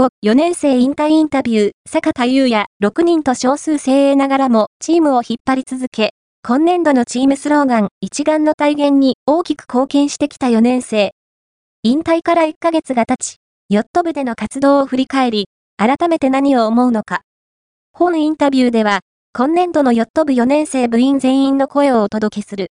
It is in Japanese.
後、4年生引退インタビュー、坂田優也、6人と少数精鋭ながらも、チームを引っ張り続け、今年度のチームスローガン、一丸の体現に大きく貢献してきた4年生。引退から1ヶ月が経ち、ヨット部での活動を振り返り、改めて何を思うのか。本インタビューでは、今年度のヨット部4年生部員全員の声をお届けする。